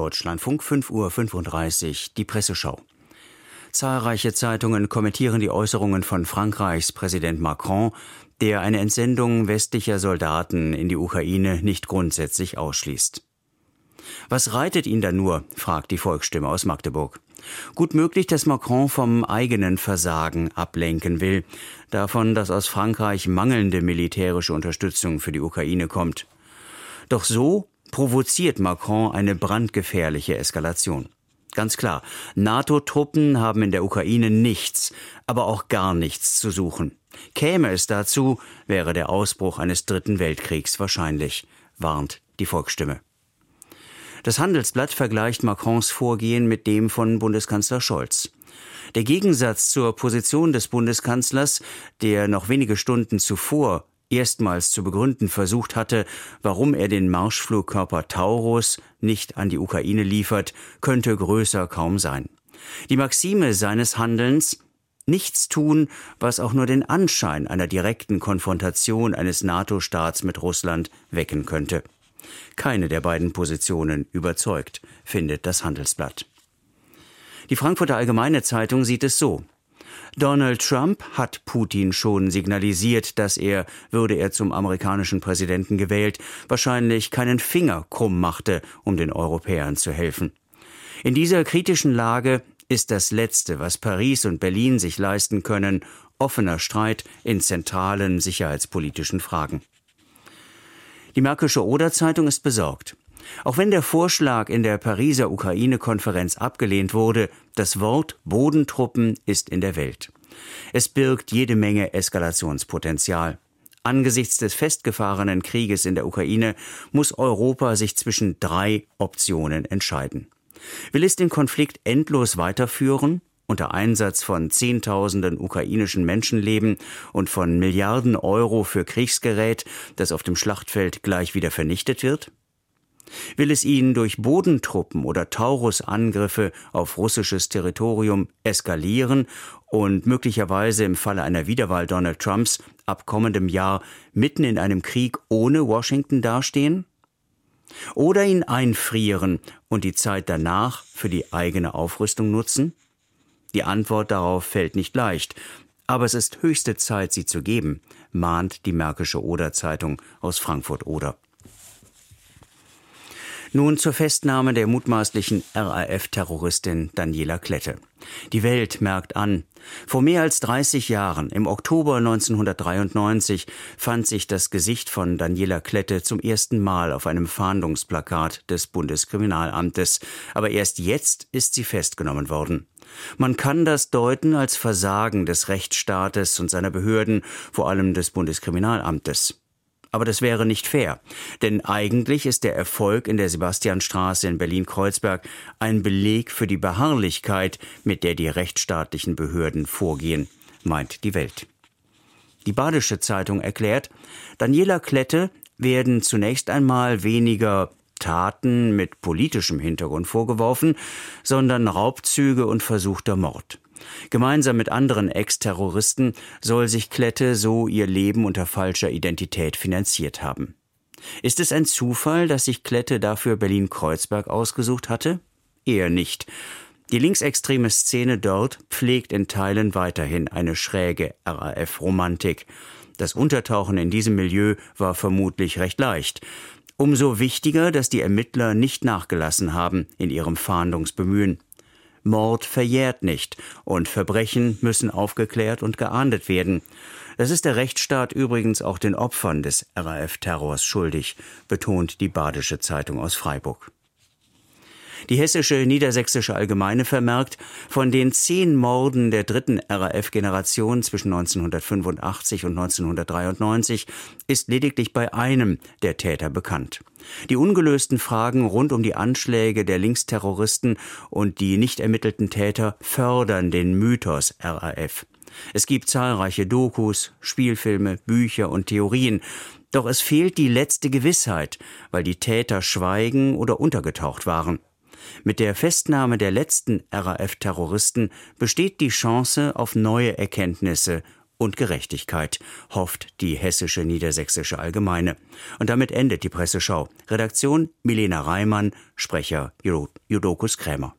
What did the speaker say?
Deutschlandfunk 5.35 Uhr die Presseschau. Zahlreiche Zeitungen kommentieren die Äußerungen von Frankreichs Präsident Macron, der eine Entsendung westlicher Soldaten in die Ukraine nicht grundsätzlich ausschließt. Was reitet ihn da nur? fragt die Volksstimme aus Magdeburg. Gut möglich, dass Macron vom eigenen Versagen ablenken will, davon, dass aus Frankreich mangelnde militärische Unterstützung für die Ukraine kommt. Doch so provoziert Macron eine brandgefährliche Eskalation. Ganz klar, NATO-Truppen haben in der Ukraine nichts, aber auch gar nichts zu suchen. Käme es dazu, wäre der Ausbruch eines dritten Weltkriegs wahrscheinlich, warnt die Volksstimme. Das Handelsblatt vergleicht Macrons Vorgehen mit dem von Bundeskanzler Scholz. Der Gegensatz zur Position des Bundeskanzlers, der noch wenige Stunden zuvor erstmals zu begründen versucht hatte, warum er den Marschflugkörper Taurus nicht an die Ukraine liefert, könnte größer kaum sein. Die Maxime seines Handelns nichts tun, was auch nur den Anschein einer direkten Konfrontation eines NATO-Staats mit Russland wecken könnte. Keine der beiden Positionen überzeugt, findet das Handelsblatt. Die Frankfurter Allgemeine Zeitung sieht es so. Donald Trump hat Putin schon signalisiert, dass er, würde er zum amerikanischen Präsidenten gewählt, wahrscheinlich keinen Finger krumm machte, um den Europäern zu helfen. In dieser kritischen Lage ist das Letzte, was Paris und Berlin sich leisten können, offener Streit in zentralen sicherheitspolitischen Fragen. Die Märkische Oder-Zeitung ist besorgt. Auch wenn der Vorschlag in der Pariser Ukraine-Konferenz abgelehnt wurde, das Wort Bodentruppen ist in der Welt. Es birgt jede Menge Eskalationspotenzial. Angesichts des festgefahrenen Krieges in der Ukraine muss Europa sich zwischen drei Optionen entscheiden. Will es den Konflikt endlos weiterführen unter Einsatz von Zehntausenden ukrainischen Menschenleben und von Milliarden Euro für Kriegsgerät, das auf dem Schlachtfeld gleich wieder vernichtet wird? Will es ihn durch Bodentruppen oder Taurusangriffe auf russisches Territorium eskalieren und möglicherweise im Falle einer Wiederwahl Donald Trumps ab kommendem Jahr mitten in einem Krieg ohne Washington dastehen? Oder ihn einfrieren und die Zeit danach für die eigene Aufrüstung nutzen? Die Antwort darauf fällt nicht leicht, aber es ist höchste Zeit, sie zu geben, mahnt die Märkische Oder Zeitung aus Frankfurt-Oder. Nun zur Festnahme der mutmaßlichen RAF-Terroristin Daniela Klette. Die Welt merkt an. Vor mehr als 30 Jahren, im Oktober 1993, fand sich das Gesicht von Daniela Klette zum ersten Mal auf einem Fahndungsplakat des Bundeskriminalamtes. Aber erst jetzt ist sie festgenommen worden. Man kann das deuten als Versagen des Rechtsstaates und seiner Behörden, vor allem des Bundeskriminalamtes. Aber das wäre nicht fair. Denn eigentlich ist der Erfolg in der Sebastianstraße in Berlin-Kreuzberg ein Beleg für die Beharrlichkeit, mit der die rechtsstaatlichen Behörden vorgehen, meint die Welt. Die Badische Zeitung erklärt, Daniela Klette werden zunächst einmal weniger Taten mit politischem Hintergrund vorgeworfen, sondern Raubzüge und versuchter Mord. Gemeinsam mit anderen Ex-Terroristen soll sich Klette so ihr Leben unter falscher Identität finanziert haben. Ist es ein Zufall, dass sich Klette dafür Berlin-Kreuzberg ausgesucht hatte? Eher nicht. Die linksextreme Szene dort pflegt in Teilen weiterhin eine schräge RAF-Romantik. Das Untertauchen in diesem Milieu war vermutlich recht leicht. Umso wichtiger, dass die Ermittler nicht nachgelassen haben in ihrem Fahndungsbemühen. Mord verjährt nicht und Verbrechen müssen aufgeklärt und geahndet werden. Das ist der Rechtsstaat übrigens auch den Opfern des RAF-Terrors schuldig, betont die Badische Zeitung aus Freiburg. Die hessische Niedersächsische Allgemeine vermerkt, von den zehn Morden der dritten RAF-Generation zwischen 1985 und 1993 ist lediglich bei einem der Täter bekannt. Die ungelösten Fragen rund um die Anschläge der Linksterroristen und die nicht ermittelten Täter fördern den Mythos RAF. Es gibt zahlreiche Dokus, Spielfilme, Bücher und Theorien, doch es fehlt die letzte Gewissheit, weil die Täter schweigen oder untergetaucht waren. Mit der Festnahme der letzten RAF-Terroristen besteht die Chance auf neue Erkenntnisse und Gerechtigkeit, hofft die hessische Niedersächsische Allgemeine. Und damit endet die Presseschau. Redaktion Milena Reimann, Sprecher Judokus Krämer.